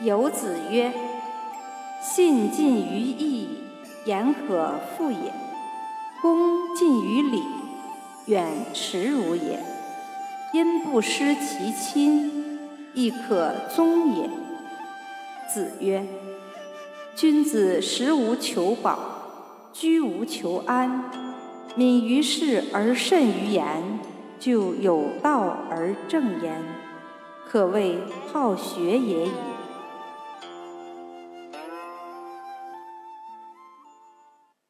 有子曰信近于义言可复也。恭近于礼远耻辱也。因不失其亲亦可宗也。子曰君子食无求饱居无求安。敏于事而慎于言就有道而正焉可谓好学也已。